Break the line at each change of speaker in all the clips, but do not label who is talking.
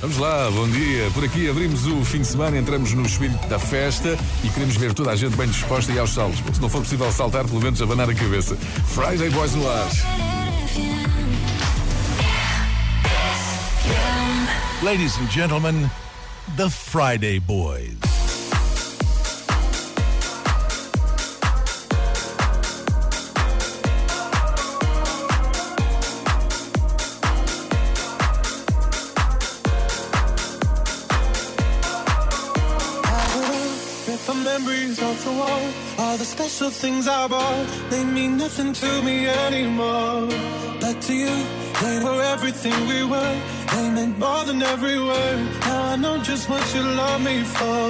Vamos lá, bom dia. Por aqui abrimos o fim de semana, entramos no espírito da festa e queremos ver toda a gente bem disposta e aos saltos. Se não for possível saltar, pelo menos abanar a cabeça. Friday Boys no ar.
Ladies and gentlemen, the Friday Boys.
The things I bought, they mean nothing to me anymore. But to you, they were everything we were. They meant more than every word. Now I know just what you love me for.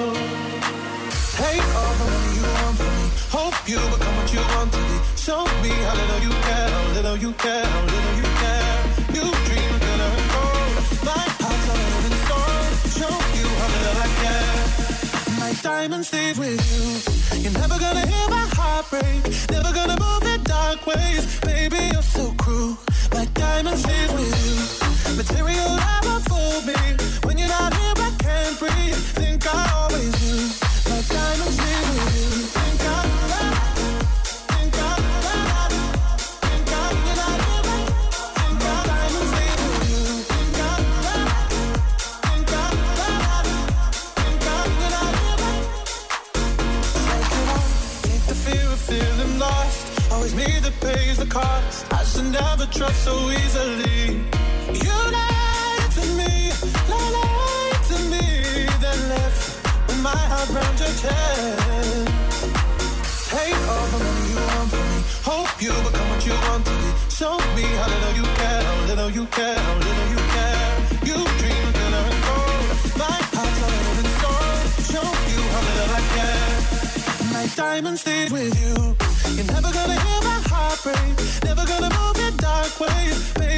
Take all the money you want from me. Hope you become what you want to be. Show me how little you care, how little you care, how little you Diamonds leave with you. You're never gonna hear my heart break. Never gonna move in dark ways. Baby, you're so cruel. My diamonds leave with you. Material never fooled me. When you're not here, I can't breathe. Think I always knew. Cost. I should never trust so easily. You lied to me, lied to me, then left with my heart round your chest. Take all the money you want from me. Hope you become what you want to be. Show me how little you care, how little you care, how little you care. You dream of glitter and gold. My heart's a living stone. Show you how little I care. My diamonds leave with you. You're never gonna babe. Never gonna move in dark ways,
babe.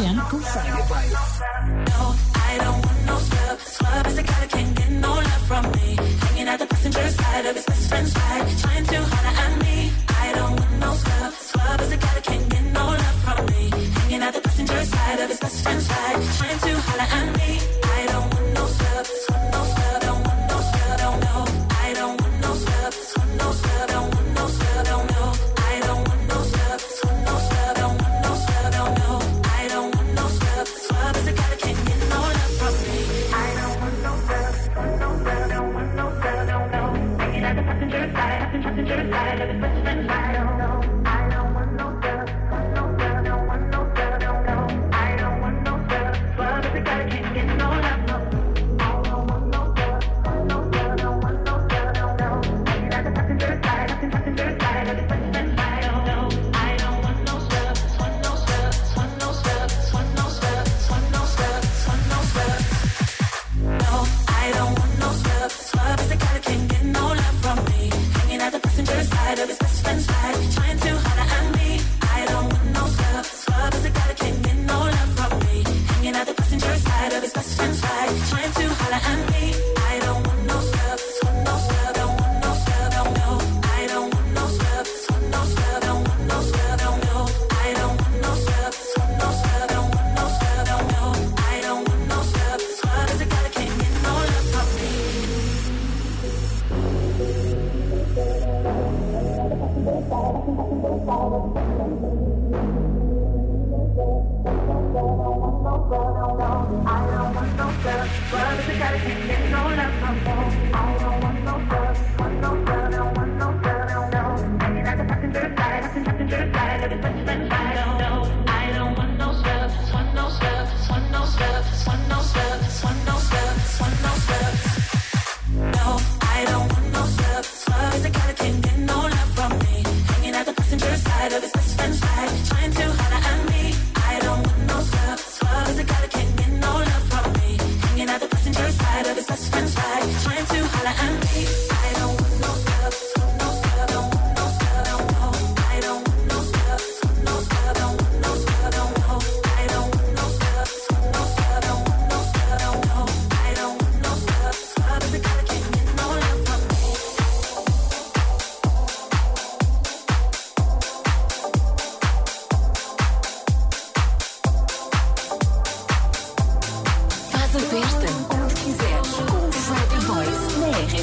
钱。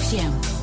RCM.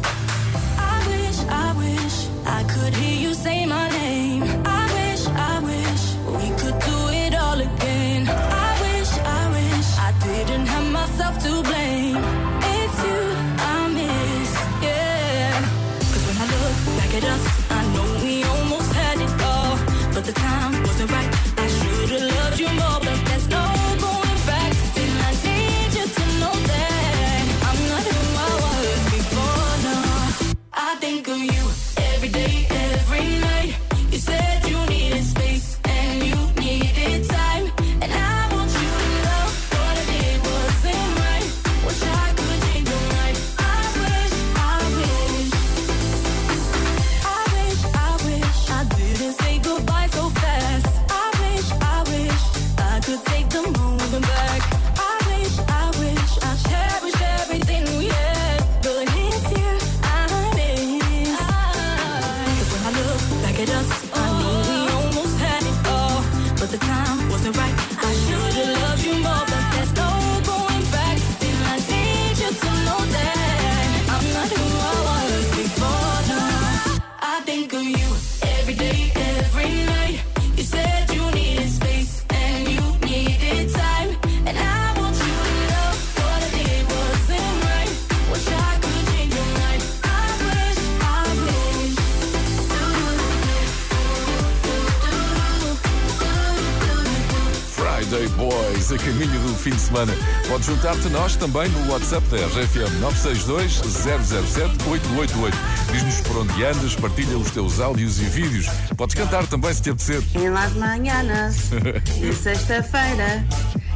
mais
a
caminho do fim de semana. Pode juntar-te nós também no WhatsApp da RFM 962 007 888. Diz-nos por onde andas, partilha os teus áudios e vídeos. Podes cantar também se te apetecer.
Em de manhãs, e sexta-feira.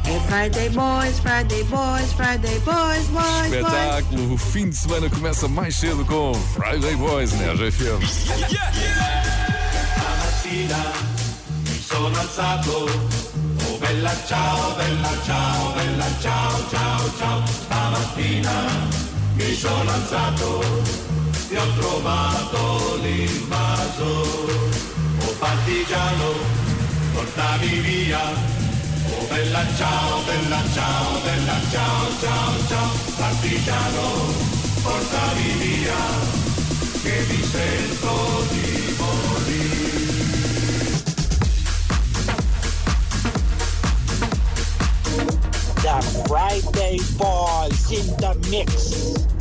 É Friday Boys, Friday Boys, Friday Boys, Boys,
Espetáculo! Boys. O fim de semana começa mais cedo com Friday Boys né? RFM.
Yeah, yeah. Sono alzato bella ciao, bella ciao, bella ciao, ciao, ciao. Stamattina mi sono alzato e ho trovato l'invaso. O partigiano, portami via. O bella ciao, bella ciao, bella ciao, ciao, ciao. Partigiano, portami via, che mi sento di morire.
Friday boys in the mix.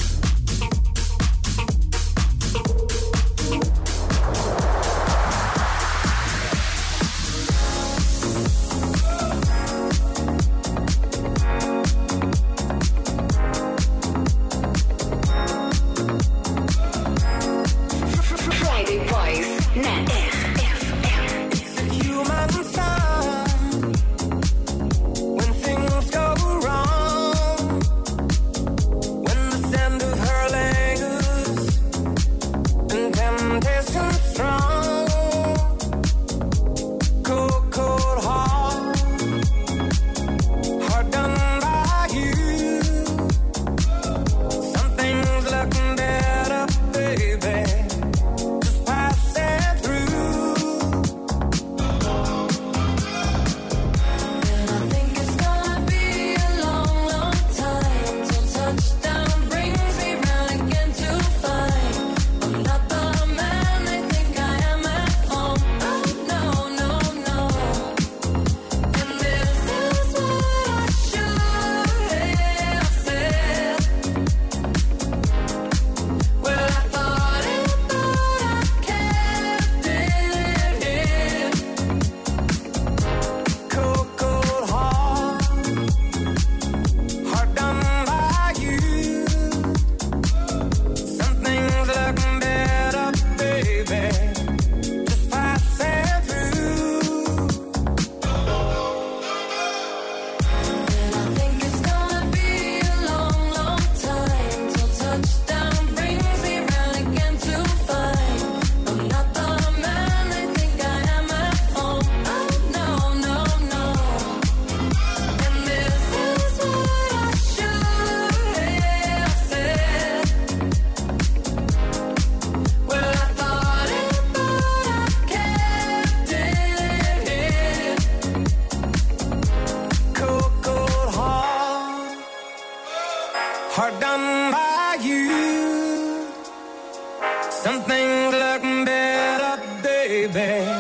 baby,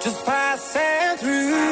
just passing
through.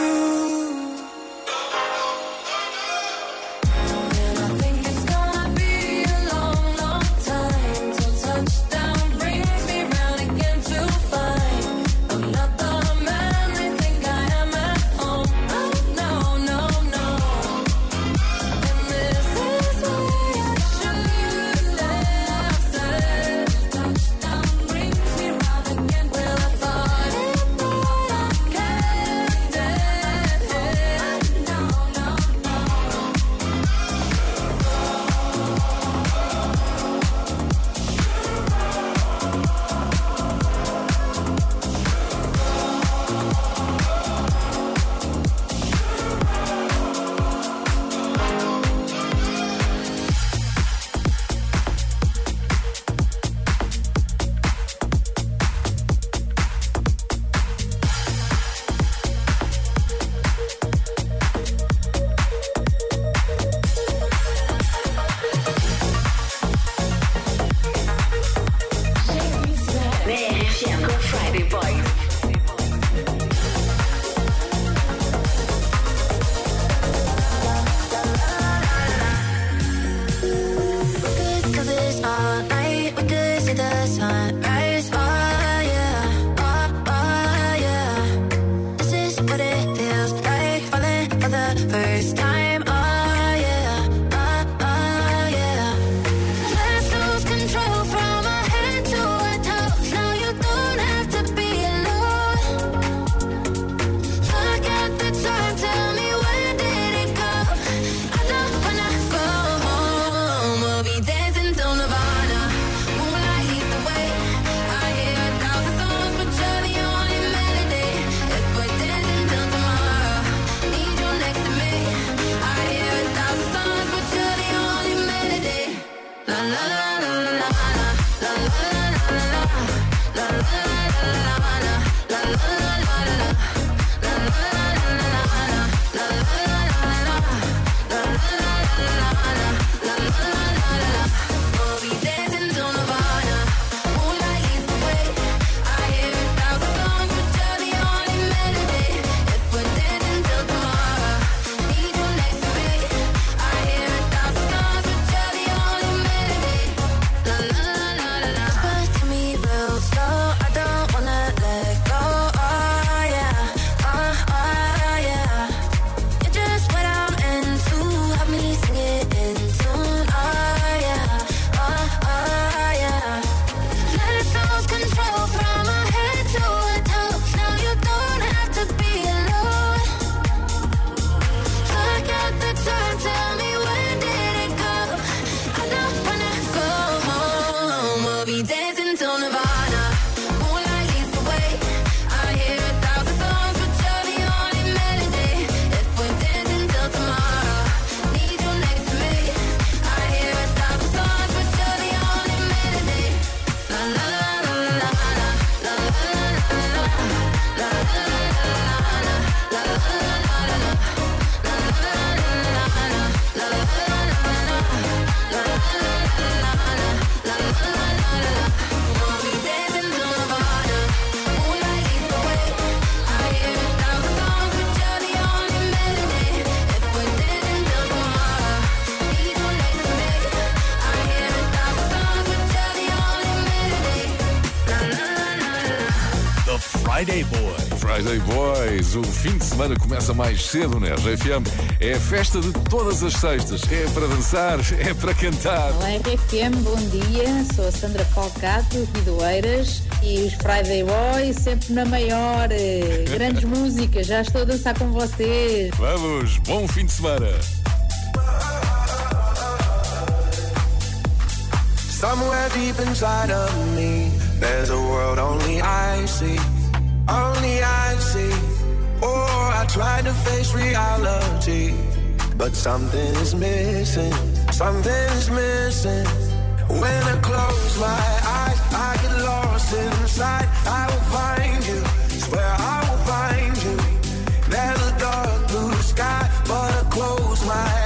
Friday
Boys. O fim de semana começa mais cedo né? RFM. É a festa de todas as sextas. É para dançar, é para cantar.
Olá, RFM, bom dia. Sou a Sandra Falcato, aqui do Eiras. E os Friday Boys sempre na maior. Grandes músicas, já estou a dançar com vocês.
Vamos, bom fim de semana.
Somewhere deep inside of me, there's a world only I see. Only I see, or I try to face reality. But something is missing, Something's missing. When I close my eyes, I get lost inside. I will find you, swear I will find you. There's a dark blue sky, but I close my eyes.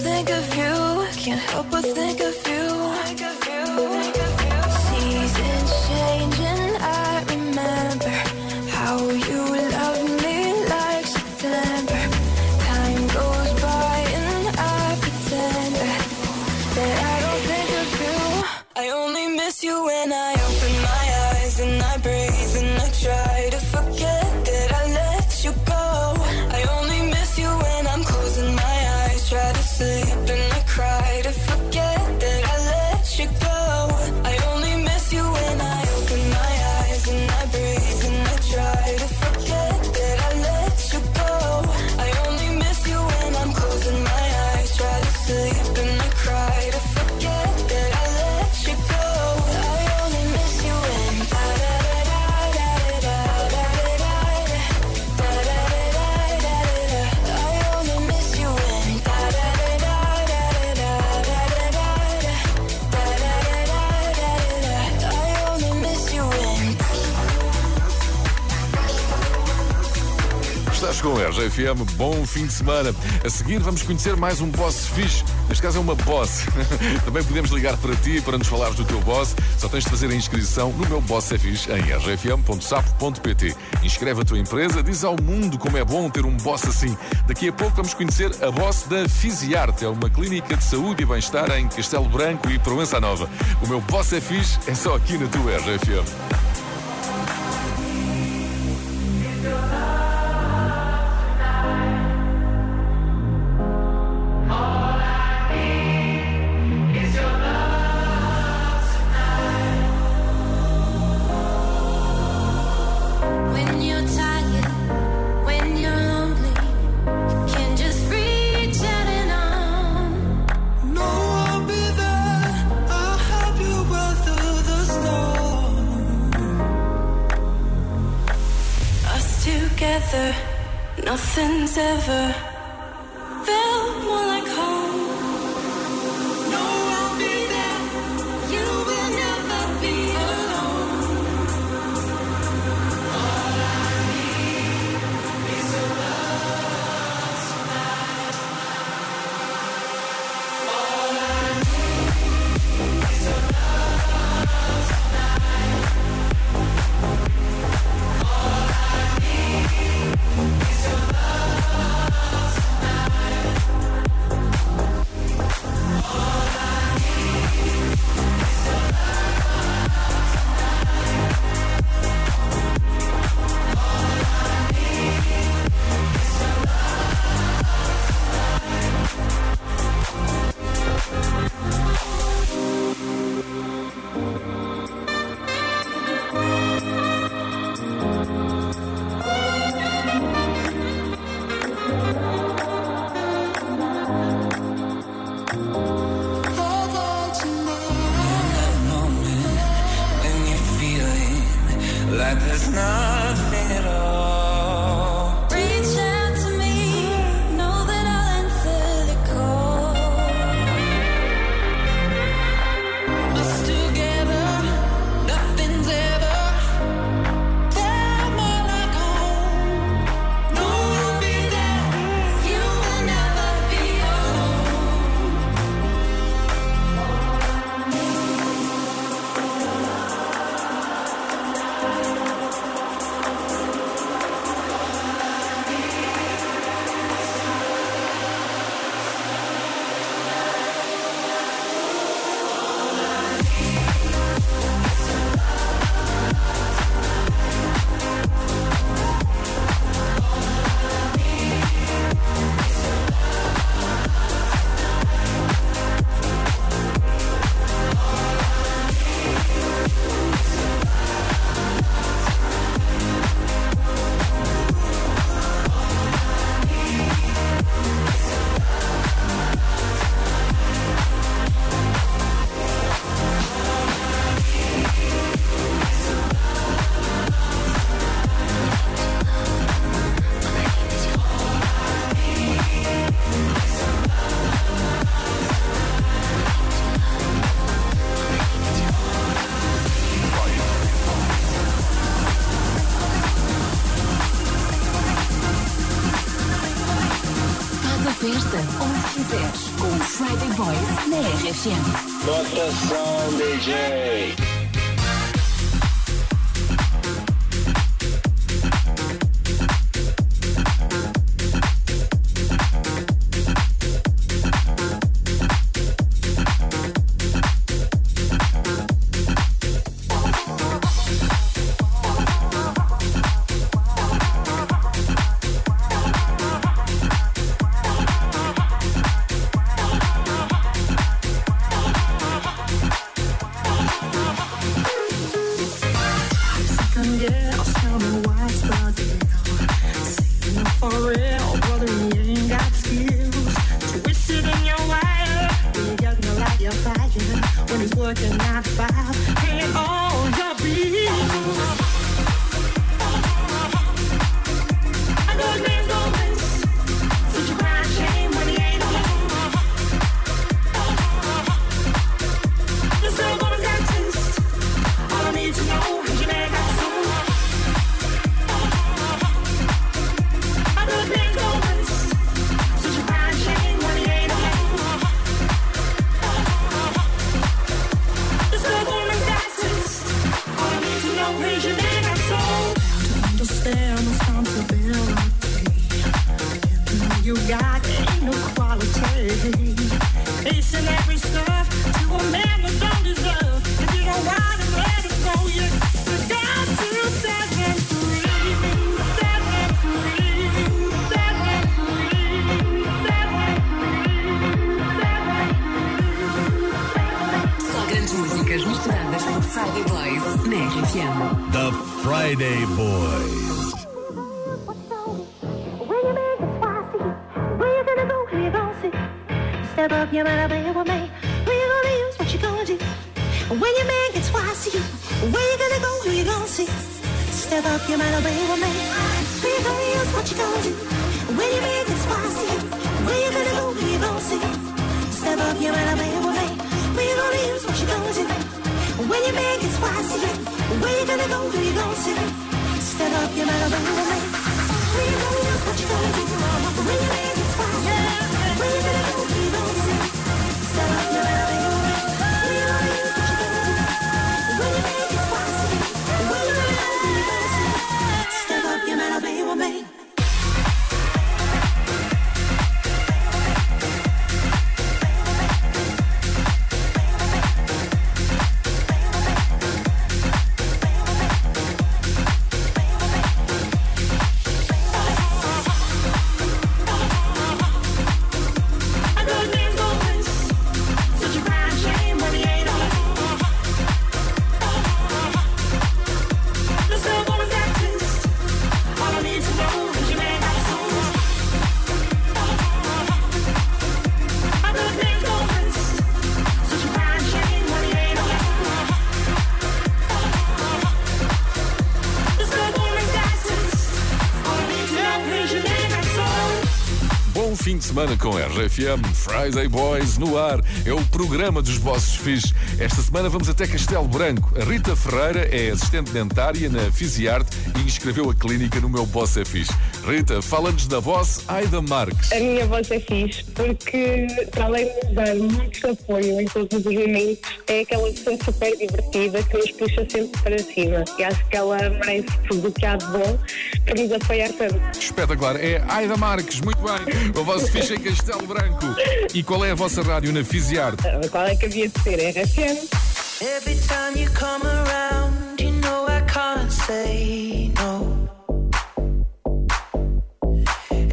Think of you. Can't help but think of
Estás com a RGFM, bom fim de semana. A seguir vamos conhecer mais um boss fixe. Neste caso é uma boss. Também podemos ligar para ti para nos falares do teu boss. Só tens de fazer a inscrição no meu boss é fixe em rgfm.sapo.pt. Inscreve a tua empresa, diz ao mundo como é bom ter um boss assim. Daqui a pouco vamos conhecer a boss da Fisiarte. É uma clínica de saúde e bem-estar em Castelo Branco e Proença Nova. O meu boss é fixe é só aqui na tua RGFM.
Station. What
sound, DJ. semana com RFM Friday Boys no ar. É o programa dos bosses Fis. Esta semana vamos até Castelo Branco. A Rita Ferreira é assistente dentária na Fisiarte e inscreveu a clínica no meu Boss é Fixe. Rita, fala-nos da voz Aida Marques.
A minha voz é fixe porque, para além de dar muito apoio em todos os momentos, é aquela pessoa super divertida que nos puxa sempre para cima. E acho que ela merece tudo o que há de bom para nos apoiar tanto.
Espetacular. É Aida Marques, muito bem. A voz fixe em Castelo Branco. E qual é a vossa rádio na Fisiarte?
Ah, qual é que havia de ser? RFM.
Every time you come around, you know I can't say no.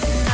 Bye.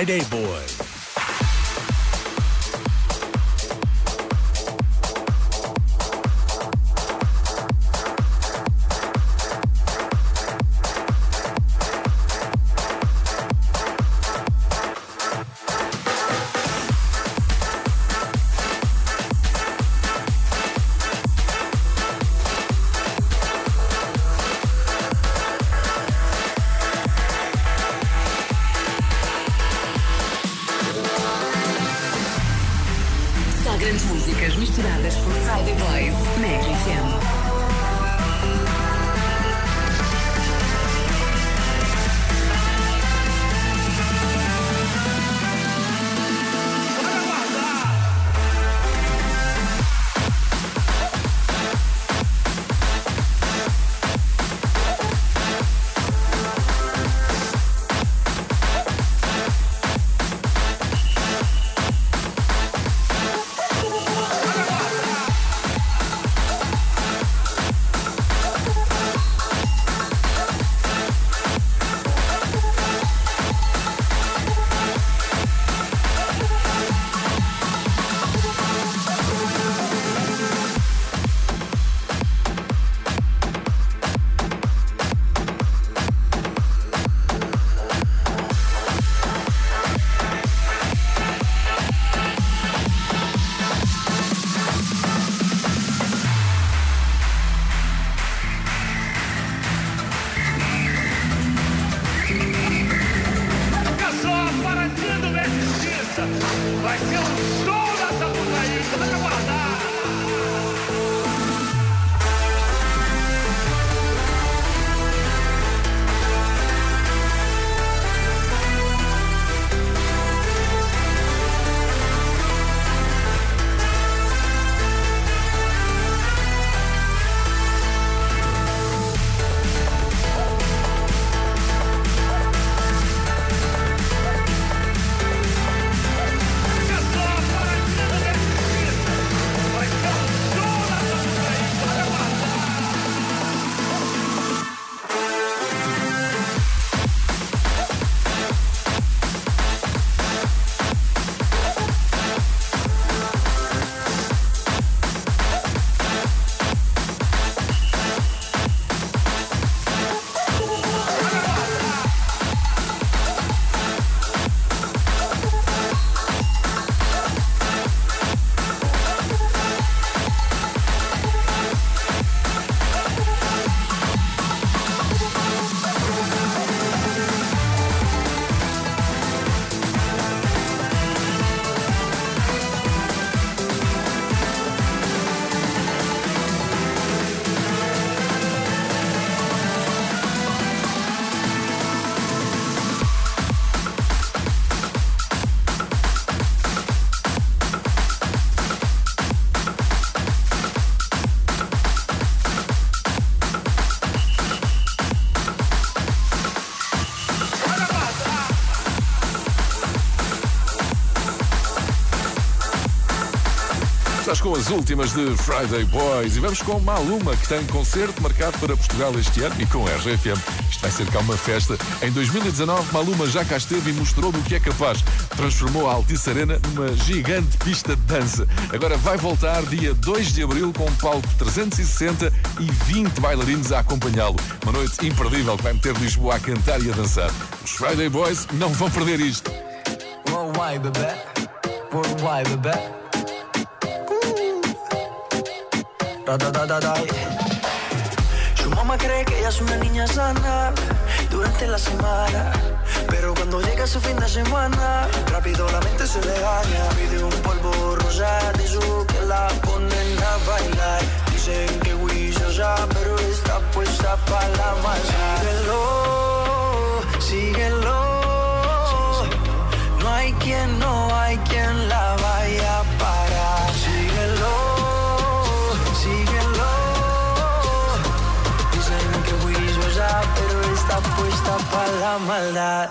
Friday Boys.
As últimas de Friday Boys e vamos com Maluma, que tem concerto marcado para Portugal este ano e com a RGFM. Isto vai ser cá uma festa. Em 2019, Maluma já cá esteve e mostrou do que é capaz. Transformou a Altice Arena numa gigante pista de dança. Agora vai voltar dia 2 de abril com um palco 360 e 20 bailarinos a acompanhá-lo. Uma noite imperdível que vai meter Lisboa a cantar e a dançar. Os Friday Boys não vão perder isto.
Worldwide, bebé. Worldwide, bebé. Su mamá cree que ella es una niña sana durante la semana. Pero cuando llega su fin de semana, rápido la mente se le gana. Pide un polvo rosa de su que la ponen a bailar. Dicen que ya, pero está puesta para la masa. Síguelo, síguelo. No hay quien, maldad.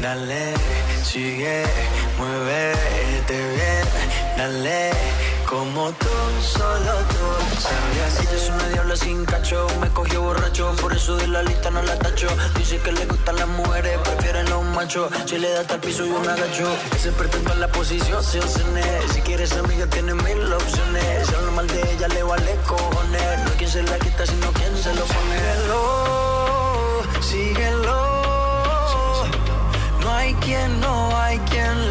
Dale, sigue, muévete bien, dale, como tú, solo tú sabías. Ella es una diabla sin cacho, me cogió borracho, por eso de la lista no la tacho. Dice que le gustan las mujeres, prefieren los machos. Si le da hasta piso y un agacho, se en la posición, se obsene. Si quieres amiga, tiene mil opciones. Si hablo mal de ella, le vale cojones. No hay quien se la quita, sino quien se lo pone. Síguelo, síguelo. No hay quien, no hay quien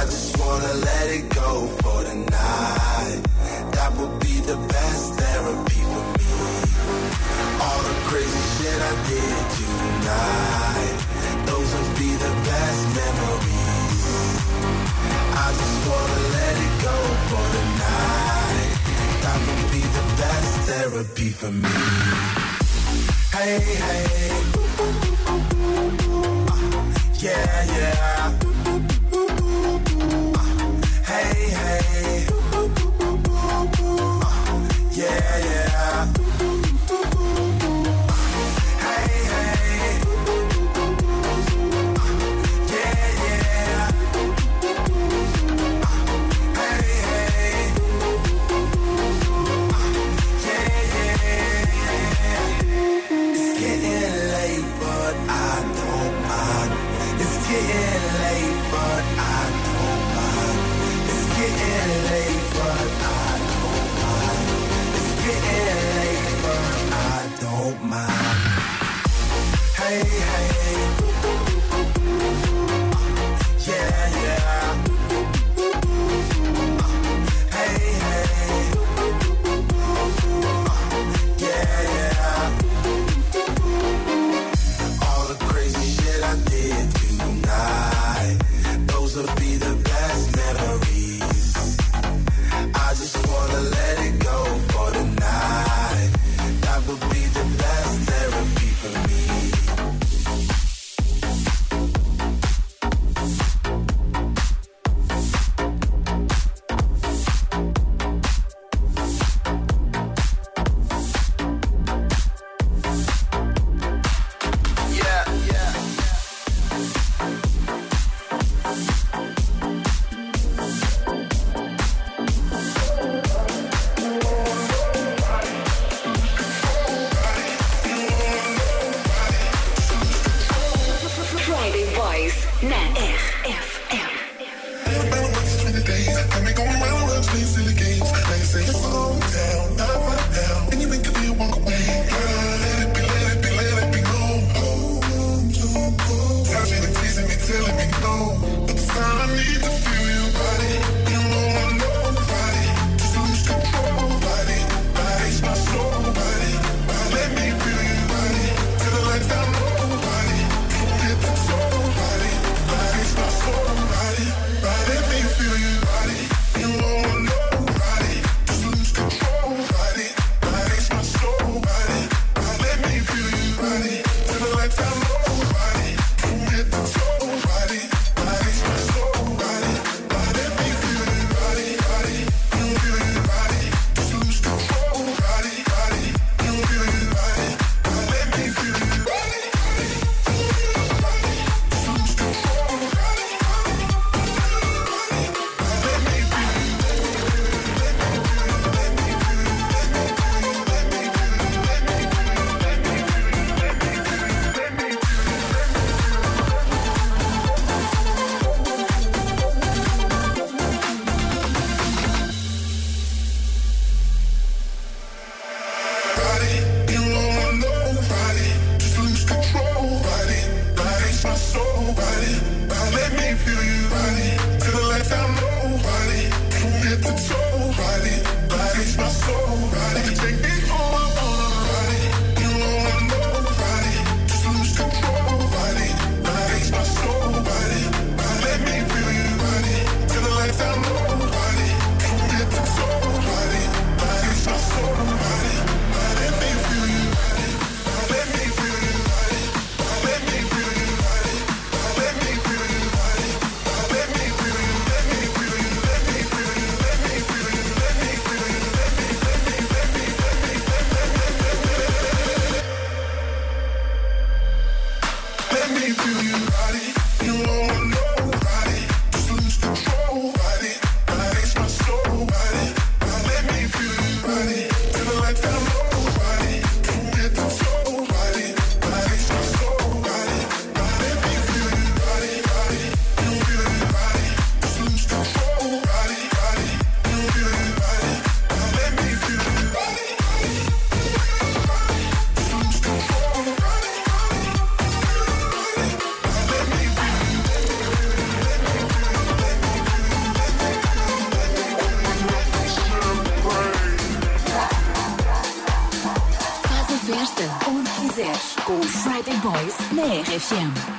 I just wanna let it go for the night. That would be the best therapy for me. All the crazy shit I did tonight, those would be the best memories. I just wanna let it go for the night. That would be the best therapy for me.
Hey, hey. Uh, yeah,
yeah
всем.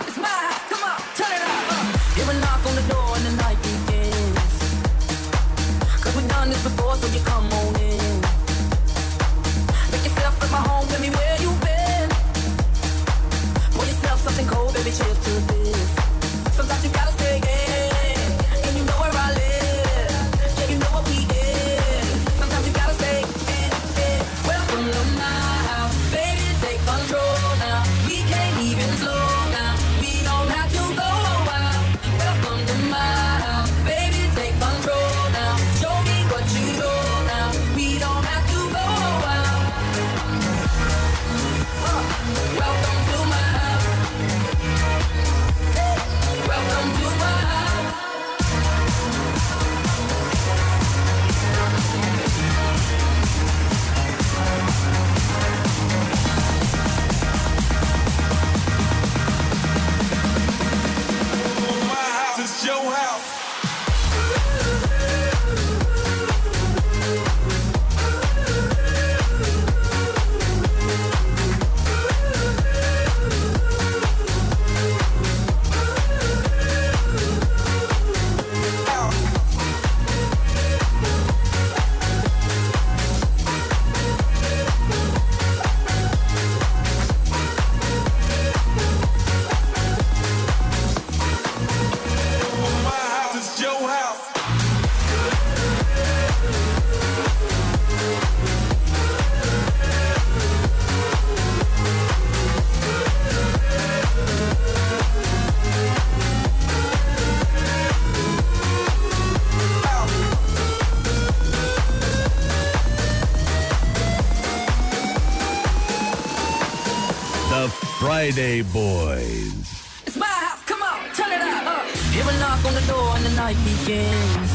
Friday Boys.
It's my house, come on, turn it up. Hear a knock on the door and the night begins.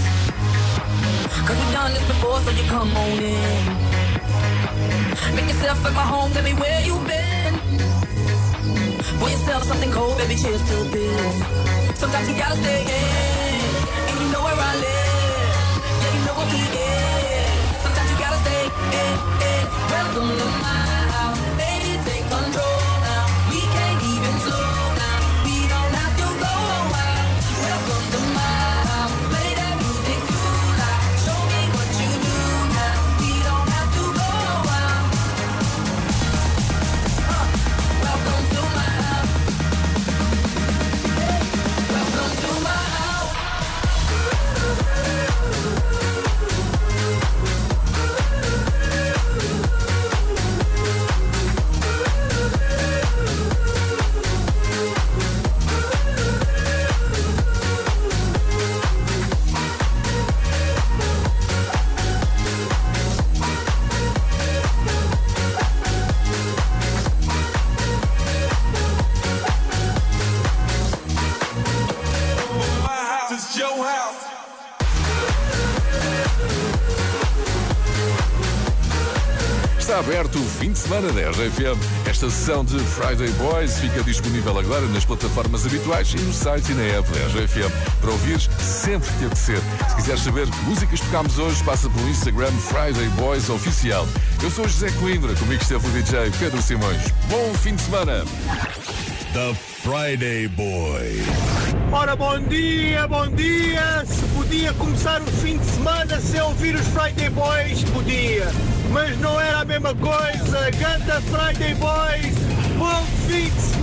Cause we've done this before, so you come on in. Make yourself at my home, tell me where you've been. Pour yourself something cold, baby, cheers to this. Sometimes you gotta stay in,
de semana da RFM. Esta sessão de Friday Boys fica disponível agora nas plataformas habituais e no site e na app da RFM para ouvires sempre que apetecer. Se quiseres saber que músicas tocámos hoje, passa pelo Instagram Friday Boys Oficial. Eu sou José Coimbra, comigo esteve o DJ Pedro Simões. Bom fim de semana!
The Friday Boys.
Ora, bom dia, bom dia! Se podia começar o fim de semana sem ouvir os Friday Boys, podia. Mas não era a mesma coisa. Ganda Friday Boys, bom fim!